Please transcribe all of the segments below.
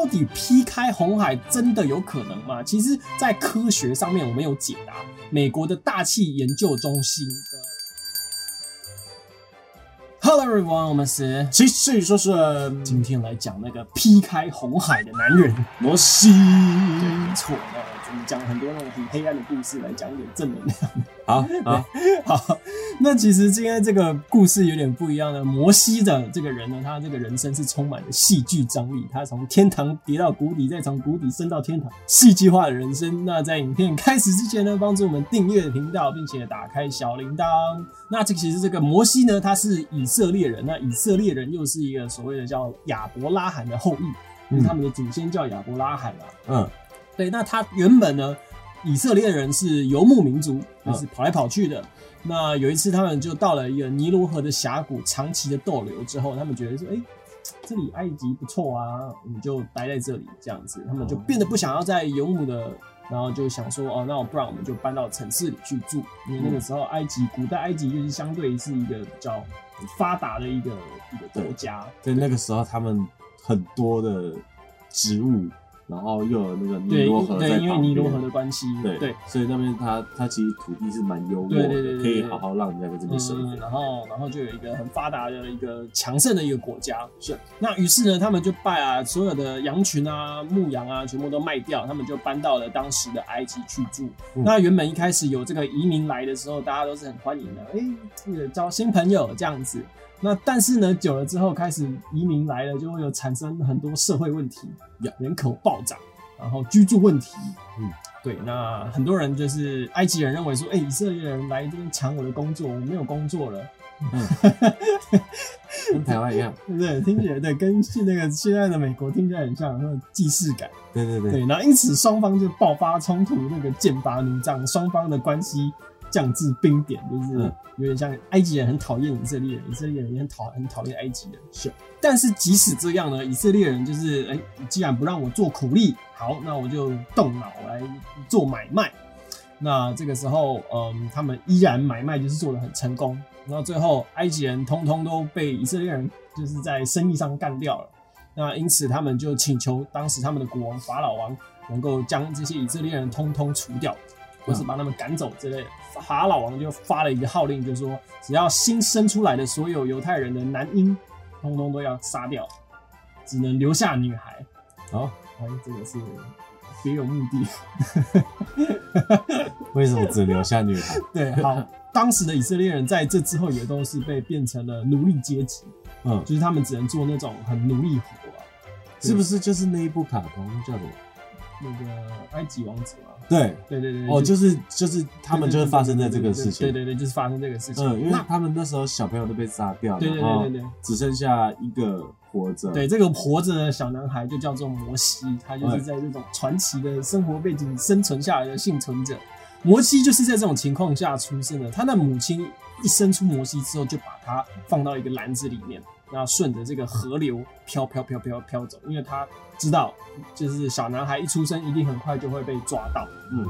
到底劈开红海真的有可能吗？其实，在科学上面我们有解答。美国的大气研究中心的。Hello everyone，我们是其实说是今天来讲那个劈开红海的男人摩西。没错，讲很多那种很黑暗的故事，来讲一点正能量。好好好，那其实今天这个故事有点不一样的。摩西的这个人呢，他这个人生是充满了戏剧张力，他从天堂跌到谷底，再从谷底升到天堂，戏剧化的人生。那在影片开始之前呢，帮助我们订阅频道，并且打开小铃铛。那这其实这个摩西呢，他是以色列人，那以色列人又是一个所谓的叫亚伯拉罕的后裔，因为他们的祖先叫亚伯拉罕嘛。嗯，对，那他原本呢？以色列人是游牧民族，就是跑来跑去的。那有一次，他们就到了一个尼罗河的峡谷，长期的逗留之后，他们觉得说：“哎，这里埃及不错啊，我们就待在这里。”这样子，他们就变得不想要在游牧的，然后就想说：“哦，那我不然我们就搬到城市里去住。”因为那个时候，埃及古代埃及就是相对是一个比较发达的一个一个国家。对那个时候，他们很多的植物。然后又有那个尼罗河在因为尼罗河的关系，对对，所以那边它它其实土地是蛮优渥的，可以好好让人家在这边生活。然后然后就有一个很发达的一个强盛的一个国家，是。那于是呢，他们就把啊所有的羊群啊、牧羊啊，全部都卖掉，他们就搬到了当时的埃及去住。那原本一开始有这个移民来的时候，大家都是很欢迎的，哎，这个交新朋友这样子。那但是呢，久了之后开始移民来了，就会有产生很多社会问题，人口暴涨，然后居住问题。嗯，对，那很多人就是埃及人认为说，哎，以色列人来这边抢我的工作，我没有工作了。嗯，跟台湾一样，对不对？听起来对，跟现那个现在的美国听起来很像，那种既视感。对对对。对，然后因此双方就爆发冲突，那个剑拔弩张，双方的关系。降至冰点，就是有点像埃及人很讨厌以色列人，以色列人也很讨很讨厌埃及人。是，但是即使这样呢，以色列人就是哎，既然不让我做苦力，好，那我就动脑来做买卖。那这个时候，嗯，他们依然买卖就是做的很成功。然后最后，埃及人通通都被以色列人就是在生意上干掉了。那因此，他们就请求当时他们的国王法老王能够将这些以色列人通通除掉。或是把他们赶走之类的，法老王就发了一个号令，就是说，只要新生出来的所有犹太人的男婴，通通都要杀掉，只能留下女孩。好，哎，这个是别有目的。为什么只留下女孩？对，好，当时的以色列人在这之后也都是被变成了奴隶阶级，嗯，就是他们只能做那种很奴隶活，是不是？就是那一部卡通叫做那个埃及王子嘛。对对对对，哦，就是就是他们就是发生在这个事情，对对对，就是发生这个事情。嗯，因为他们那时候小朋友都被杀掉了，对对对对对，只剩下一个活着。对，这个活着的小男孩就叫做摩西，他就是在这种传奇的生活背景生存下来的幸存者。摩西就是在这种情况下出生的，他的母亲一生出摩西之后，就把他放到一个篮子里面。那顺着这个河流飘飘飘飘飘走，因为他知道，就是小男孩一出生一定很快就会被抓到。嗯，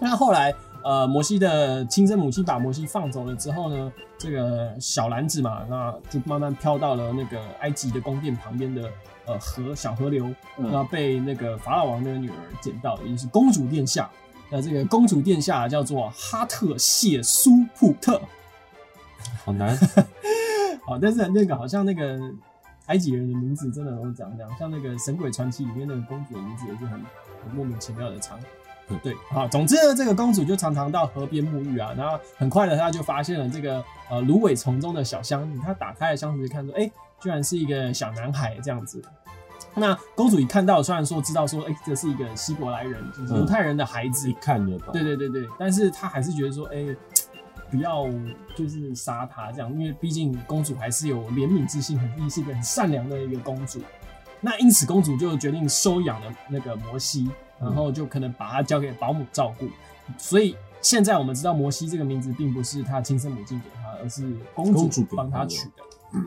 那后来，呃，摩西的亲生母亲把摩西放走了之后呢，这个小篮子嘛，那就慢慢飘到了那个埃及的宫殿旁边的呃河小河流，那被那个法老王的女儿捡到，也就是公主殿下。那这个公主殿下叫做哈特谢苏普特，好难。好，但是那个好像那个埃及人的名字真的都长这样，像那个《神鬼传奇》里面那个公主的名字也是很很莫名其妙的长。对，好，总之呢，这个公主就常常到河边沐浴啊，然后很快的她就发现了这个呃芦苇丛中的小箱子，她打开了箱子看说，哎，居然是一个小男孩这样子。那公主一看到，虽然说知道说，哎，这是一个希伯来人，就是犹太人的孩子，一看就懂。对对对对，但是她还是觉得说，哎。不要就是杀他这样，因为毕竟公主还是有怜悯之心，很是一个很善良的一个公主。那因此公主就决定收养了那个摩西，然后就可能把他交给保姆照顾。所以现在我们知道摩西这个名字并不是他亲生母亲给他，而是公主帮他取的。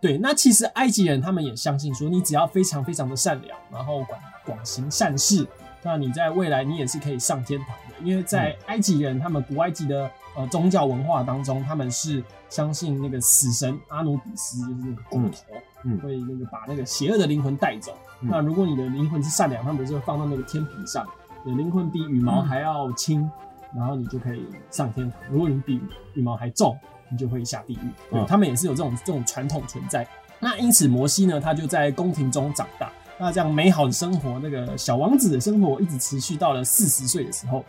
对，那其实埃及人他们也相信说，你只要非常非常的善良，然后广广行善事，那你在未来你也是可以上天堂的。因为在埃及人他们古埃及的。呃，宗教文化当中，他们是相信那个死神阿努比斯，就是那个骨头，嗯会那个把那个邪恶的灵魂带走。嗯那如果你的灵魂是善良，他们就会放到那个天平上，你的灵魂比羽毛还要轻，然后你就可以上天堂。如果你比羽毛还重，你就会下地狱。他们也是有这种这种传统存在。那因此摩西呢，他就在宫廷中长大。那这样美好的生活，那个小王子的生活一直持续到了四十岁的时候。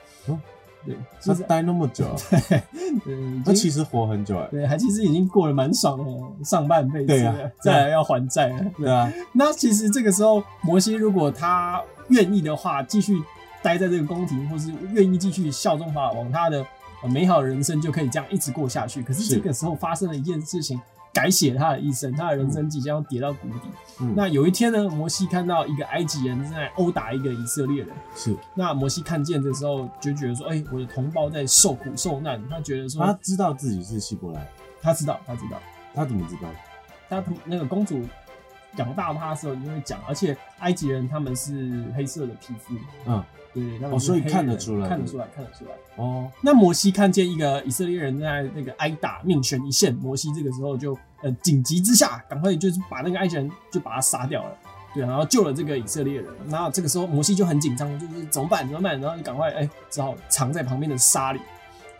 哦对，他就是待那么久，对，他其实活很久哎。对，还其实已经过了蛮爽的上半辈子了，对啊再来要还债了。对啊，那其实这个时候，摩西如果他愿意的话，继续待在这个宫廷，或是愿意继续效忠法老王，他的呃美好的人生就可以这样一直过下去。可是是这个时候发生了一件事情，改写他的一生，他的人生即将要跌到谷底。嗯那有一天呢，摩西看到一个埃及人正在殴打一个以色列人，是那摩西看见的时候就觉得说，哎、我的同胞在受苦受难，他觉得说，他知道自己是希伯来，他知道，他知道。他怎么知道？他那个公主养大他的时候，你会讲，而且埃及人他们是黑色的皮肤，嗯，对，哦所以看得出来看得出来，看得出来。哦，那摩西看见一个以色列人在那个挨打，命悬一线，摩西这个时候就呃紧急之下，赶快就是把那个埃及人就把他杀掉了。对，然后救了这个以色列人，然后这个时候摩西就很紧张，就是怎么办？怎么办，然后就赶快哎，只好藏在旁边的沙里。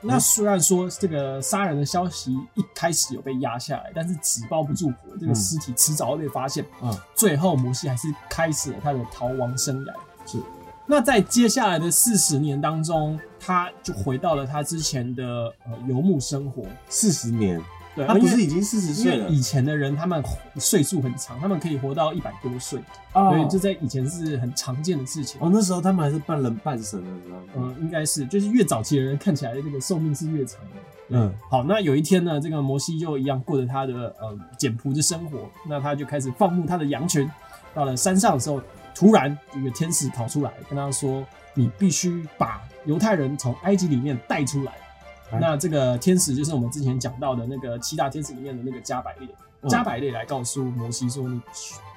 那虽然说这个杀人的消息一开始有被压下来，但是纸包不住火，这个嗯尸体迟早会被发现。嗯，最后摩西还是开始了他的逃亡生涯。是，那在接下来的四十年当中，他就回到了他之前的呃游牧生活。四十年，对，他不是已经四十岁了以前的人他们岁数很长，他们可以活到一百多岁，哦所以这在以前是很常见的事情。哦，那时候他们还是半人半神的时候，嗯，应该是，就是越早期的人看起来这个寿命是越长的。嗯，好，那有一天呢，这个摩西就一样过着他的呃简朴的生活，那他就开始放牧他的羊群。到了山上的时候，突然一个天使跑出来，跟他说：“你必须把犹太人从埃及里面带出来。哎那这个天使就是我们之前讲到的那个七大天使里面的那个加百列。嗯加百列来告诉摩西说：“你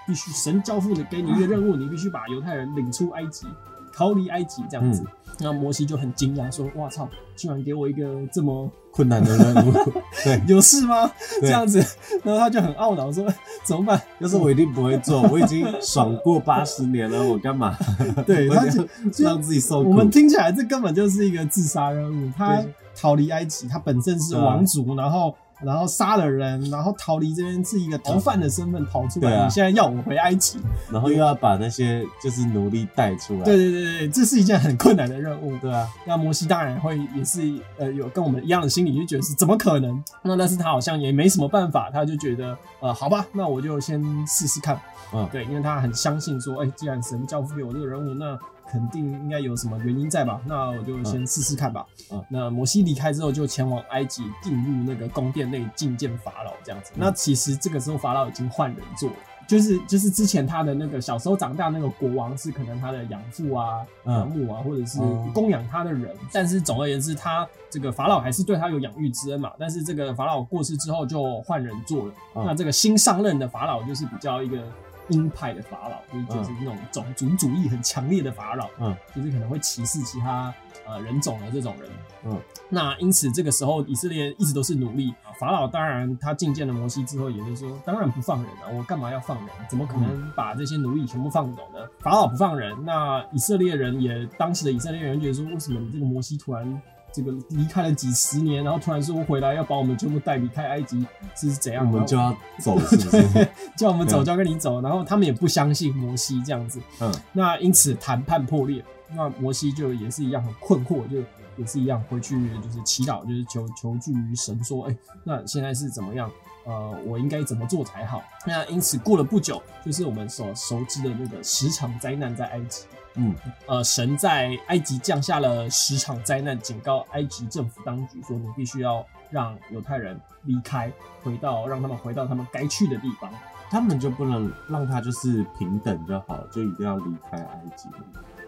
必须神交付的给你一个任务，你必须把犹太人领出埃及，逃离埃及这样子。嗯那摩西就很惊讶说：“哇操，居然给我一个这么困难的任务，对，有事吗？对这样子，然后他就很懊恼说：怎么办？要是我一定不会做，我已经爽过八十年了，我干嘛？对，我他就就让自己受苦我们听起来这根本就是一个自杀任务。他对逃离埃及，他本身是王族，然后然后杀了人，然后逃离这边是一个逃犯的身份逃出来。你现在要我回埃及？然后又要把那些就是奴隶带出来，对对对对，这是一件很困难的任务。对啊，那摩西当然会也是呃有跟我们一样的心理，就觉得是怎么可能？那但是他好像也没什么办法，他就觉得呃好吧，那我就先试试看。嗯对，因为他很相信说，哎、既然神交付给我这个人物，那肯定应该有什么原因在吧？那我就先试试看吧。嗯那摩西离开之后，就前往埃及，进入那个宫殿内觐见法老这样子。嗯那其实这个时候法老已经换人做了。就是就是之前他的那个小时候长大那个国王是可能他的养父啊、嗯养母啊，或者是哦供养他的人，但是总而言之，他这个法老还是对他有养育之恩嘛。但是这个法老过世之后就换人做了，嗯那这个新上任的法老就是比较一个鹰派的法老，就是就是那种种族主义很强烈的法老，嗯，就是可能会歧视其他呃人种的这种人，嗯。那因此这个时候以色列一直都是奴隶，法老当然他觐见了摩西之后，也就是说，当然不放人啊，我干嘛要放人？怎么可能把这些奴隶全部放走呢？法老不放人，那以色列人也当时的以色列人觉得说，为什么你这个摩西突然？这个离开了几十年，然后突然说回来要把我们全部带离开埃及，是怎样？我们就要走，是不是？叫我们走对就要跟你走，然后他们也不相信摩西这样子，嗯，那因此谈判破裂，那摩西就也是一样很困惑，就也是一样回去就是祈祷，就是求求助于神说，哎、那现在是怎么样？呃，我应该怎么做才好？那因此过了不久，就是我们所熟知的那个十场灾难在埃及。嗯，呃，神在埃及降下了十场灾难，警告埃及政府当局说，你必须要让犹太人离开，回到让他们回到他们该去的地方。他们就不能让他就是平等就好，就一定要离开埃及。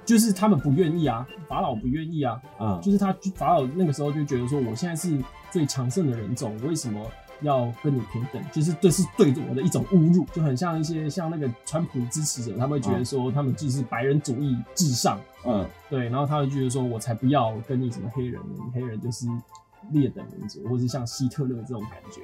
就是他们不愿意啊，法老不愿意啊，嗯，就是他法老那个时候就觉得说，我现在是最强盛的人种，为什么要跟你平等？就是这是对我的一种侮辱，就很像一些像那个川普支持者，他们会觉得说他们就是白人主义至上，嗯，对，然后他会觉得说我才不要跟你什么黑人，黑人就是劣等民族，或是像希特勒这种感觉。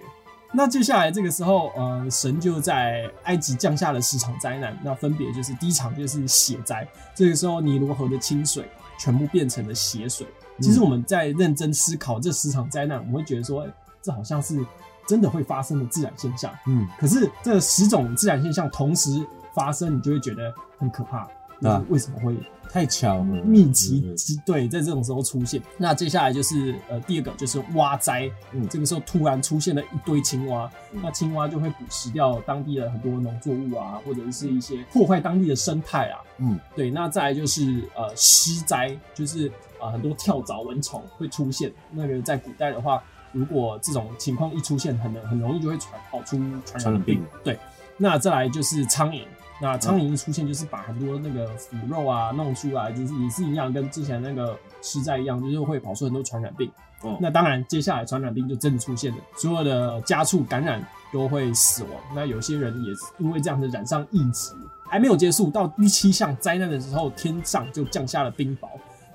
那接下来这个时候，呃，神就在埃及降下了十场灾难，那分别就是第一场就是血灾，这个时候尼罗河的清水全部变成了血水。其实我们在认真思考这十场灾难，我们会觉得说，哎，这好像是真的会发生的自然现象。嗯，可是这十种自然现象同时发生，你就会觉得很可怕。那为什么会太巧了，密集集对，在这种时候出现。那接下来就是呃第二个就是蛙灾，嗯，这个时候突然出现了一堆青蛙，那青蛙就会捕食掉当地的很多农作物啊，或者是一些破坏当地的生态啊，嗯，对。那再来就是呃湿灾，就是啊很多跳蚤蚊虫会出现。那个在古代的话，如果这种情况一出现，很很容易就会传跑出传染病。对。那再来就是苍蝇。那苍蝇一出现，就是把很多那个腐肉啊弄出来，就是也是一样，跟之前那个实在一样，就是会跑出很多传染病。哦，那当然，接下来传染病就真的出现了，所有的家畜感染都会死亡。那有些人也因为这样子染上疫疾，还没有结束，到第七项灾难的时候，天上就降下了冰雹。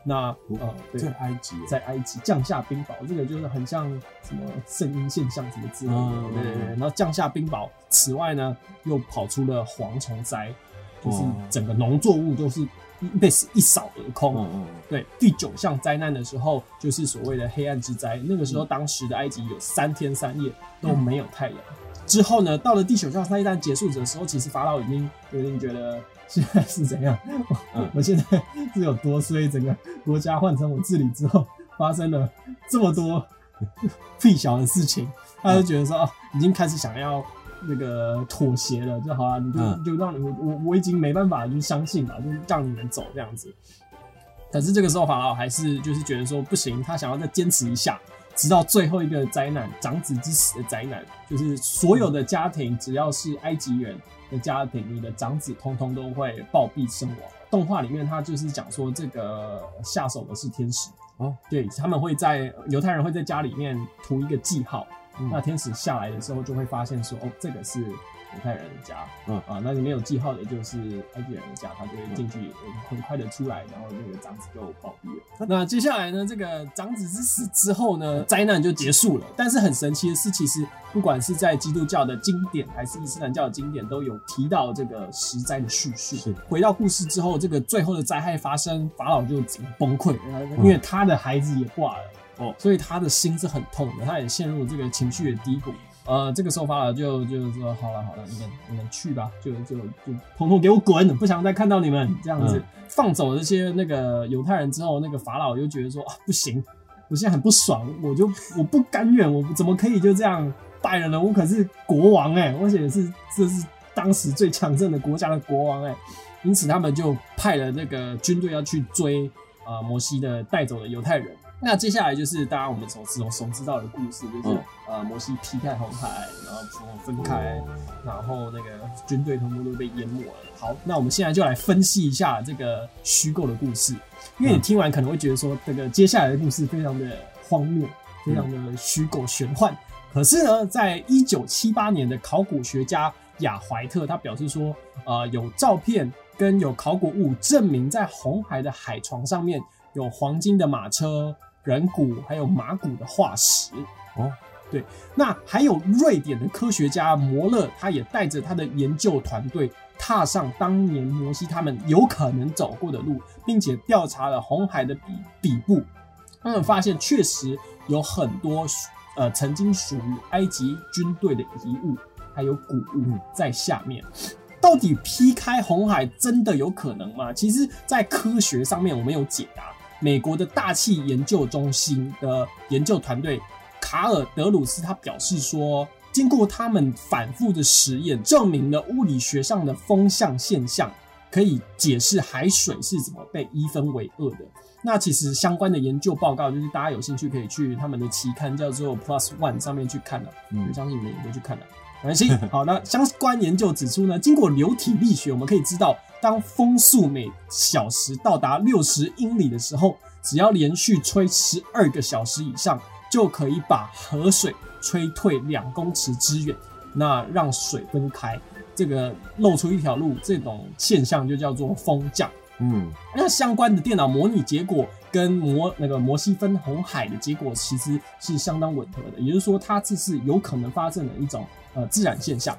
那呃，在埃及，在埃及降下冰雹，这个就是很像什么声音现象什么之类的，对对对。然后降下冰雹，此外呢，又跑出了蝗虫灾，就是整个农作物都是被一扫而空。嗯嗯。对，第九项灾难的时候，就是所谓的黑暗之灾。那个时候，当时的埃及有三天三夜都没有太阳。之后呢，到了第九项灾难结束的时候，其实法老已经有点觉得。现在是怎样？我现在是有多衰？整个国家换成我治理之后，发生了这么多 屁小的事情，他就觉得说，哦，已经开始想要那个妥协了，就好了，你就就让你我我我已经没办法就相信了，就让你们走这样子。可是这个时候法老还是就是觉得说不行，他想要再坚持一下，直到最后一个灾难——长子之死的灾难，就是所有的家庭只要是埃及人。的家庭，你的长子通通都会暴毙身亡。动画里面他就是讲说，这个下手的是天使哦，对他们会在犹太人会在家里面涂一个记号，那天使下来的时候就会发现说，哦，这个是。犹太人的家，嗯啊，那你没有记号的，就是埃及人的家，他就会进去，很快的出来，然后那个长子就暴毙了。那接下来呢，这个长子之死之后呢，灾难就结束了。但是很神奇的是，其实不管是在基督教的经典，还是伊斯兰教的经典，都有提到这个十灾的叙述。是回到故事之后，这个最后的灾害发生，法老就整个崩溃，因为他的孩子也挂了，哦，所以他的心是很痛的，他也陷入这个情绪的低谷。呃，这个时候法老就就说好了好了，你们你们去吧，就就就统统给我滚，不想再看到你们这样子。放走这些那个犹太人之后，那个法老又觉得说啊不行，我现在很不爽，我就我不甘愿，我怎么可以就这样败了呢？我可是国王哎，而且是这是当时最强盛的国家的国王哎，因此他们就派了那个军队要去追啊摩西的带走的犹太人。那接下来就是大家我们所所所知道的故事，就是呃摩西劈开红海，然后分分开，然后那个军队全部都被淹没了。好，那我们现在就来分析一下这个虚构的故事，因为你听完可能会觉得说这个接下来的故事非常的荒谬，非常的虚构玄幻。可是呢，在一九七八年的考古学家亚怀特他表示说，呃有照片跟有考古物证明在红海的海床上面有黄金的马车。人骨还有马骨的化石哦，对，那还有瑞典的科学家摩勒，他也带着他的研究团队踏上当年摩西他们有可能走过的路，并且调查了红海的底底部，他们发现确实有很多呃曾经属于埃及军队的遗物，还有古物在下面。到底劈开红海真的有可能吗？其实，在科学上面我们有解答。美国的大气研究中心的研究团队卡尔德鲁斯他表示说，经过他们反复的实验，证明了物理学上的风向现象，可以解释海水是怎么被一分为二的。那其实相关的研究报告，就是大家有兴趣可以去他们的期刊叫做 Plus One 上面去看了。嗯，相信你们也都去看了。没关系。好，那相关研究指出呢，经过流体力学，我们可以知道。当风速每小时到达六十英里的时候，只要连续吹十二个小时以上，就可以把河水吹退两公尺之远，那让水分开，这个露出一条路，这种现象就叫做风降。嗯那相关的电脑模拟结果跟摩那个摩西分红海的结果其实是相当吻合的，也就是说，它这是有可能发生的一种呃自然现象。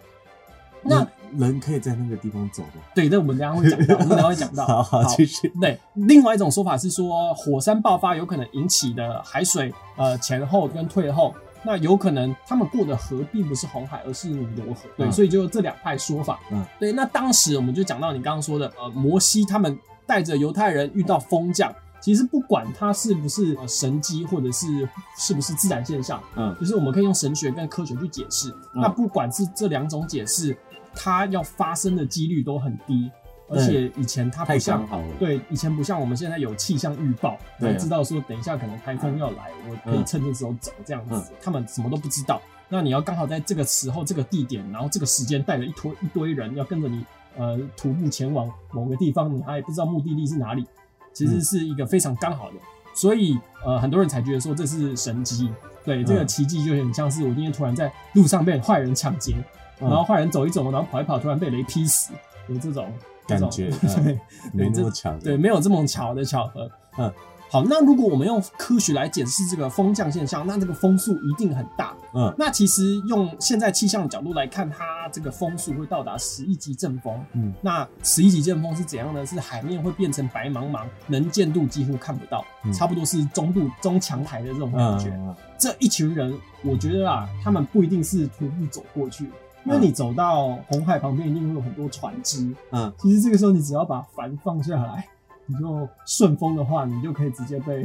那人人可以在那个地方走的。对，那我们等一下会讲到，我们等下会讲到。好好继续。对，另外一种说法是说，火山爆发有可能引起的海水呃前后跟退后，那有可能他们过的河并不是红海，而是尼罗河。对，嗯所以就这两派说法。嗯，对。那当时我们就讲到你刚刚说的，呃，摩西他们带着犹太人遇到风降，其实不管它是不是呃神机，或者是是不是自然现象，嗯就是我们可以用神学跟科学去解释。嗯那不管是这两种解释，它要发生的几率都很低，而且以前它不像。对，以前不像我们现在有气象预报，对啊我知道说等一下可能台风要来，我可以趁这时候走这样子。嗯他们什么都不知道，那你要刚好在这个时候、这个地点，然后这个时间带着一坨一堆人要跟着你呃徒步前往某个地方，你还不知道目的地是哪里，其实是一个非常刚好的。所以呃，很多人才觉得说这是神机。对，这个嗯奇迹就很像是我今天突然在路上被坏人抢劫，嗯然后坏人走一走，然后跑一跑，突然被雷劈死，有这种感觉。没这么巧。对，，没有这么巧的巧合。嗯，好，那如果我们用科学来解释这个风降现象，那这个风速一定很大。嗯那其实用现在气象的角度来看，它这个风速会到达十一级阵风。嗯那十一级阵风是怎样呢？是海面会变成白茫茫，能见度几乎看不到，嗯差不多是中度中强台的这种感觉。嗯这一群人，我觉得啊，他们不一定是徒步走过去，因为嗯你走到红海旁边，一定会有很多船只。嗯其实这个时候，你只要把帆放下来，你就顺风的话，你就可以直接被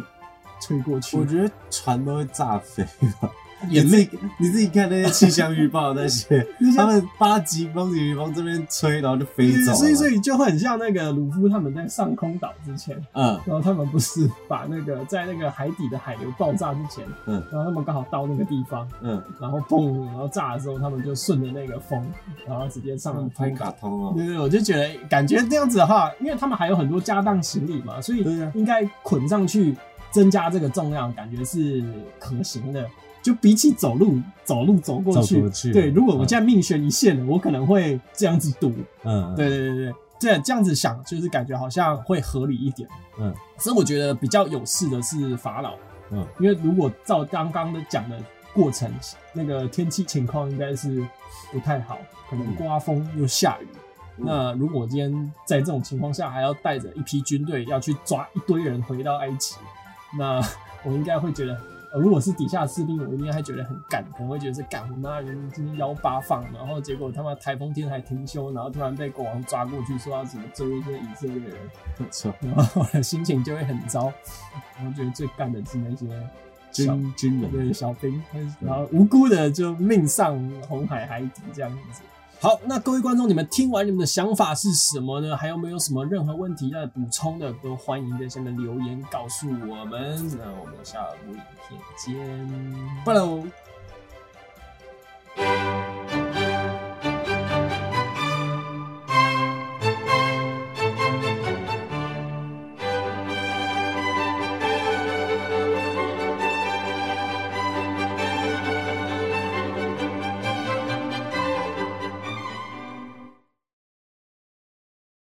吹过去。我觉得船都会炸飞吧。也你自己你自己看那些气象预报那些 他们八级风级风这边吹，然后就飞走了。所以所以就会很像那个鲁夫他们在上空岛之前，嗯然后他们不是把那个在那个海底的海流爆炸之前，嗯然后他们刚好到那个地方，嗯，然后砰，然后炸的时候，他们就顺着那个风，然后直接上了拍空岛。卡通哦。对对，我就觉得感觉这样子的话，因为他们还有很多家当行李嘛，所以应该捆上去增加这个重量，感觉是可行的。就比起走路走路走过去，走过去对，如果我嗯现在命悬一线了，我可能会这样子赌。嗯，对对对对，这这样子想，就是感觉好像会合理一点。嗯，所以我觉得比较有事的是法老，嗯，因为如果照刚刚的讲的过程，那个天气情况应该是不太好，可能刮风又下雨。嗯那如果我今天在这种情况下还要带着一批军队要去抓一堆人回到埃及，那我应该会觉得，呃如果是底下士兵，我应该还觉得很干，可能会觉得是干我妈人今天幺八放，然后结果他妈台风天还停休，然后突然被国王抓过去说要怎么追一些以色列人，没错。然后我的心情就会很糟。我觉得最干的是那些军军人，对小兵，然后无辜的就命丧红海海底这样子。好，那各位观众，你们听完你们的想法是什么呢？还有没有什么任何问题要补充的，都欢迎在下面留言告诉我们。那我们下部影片见，拜喽。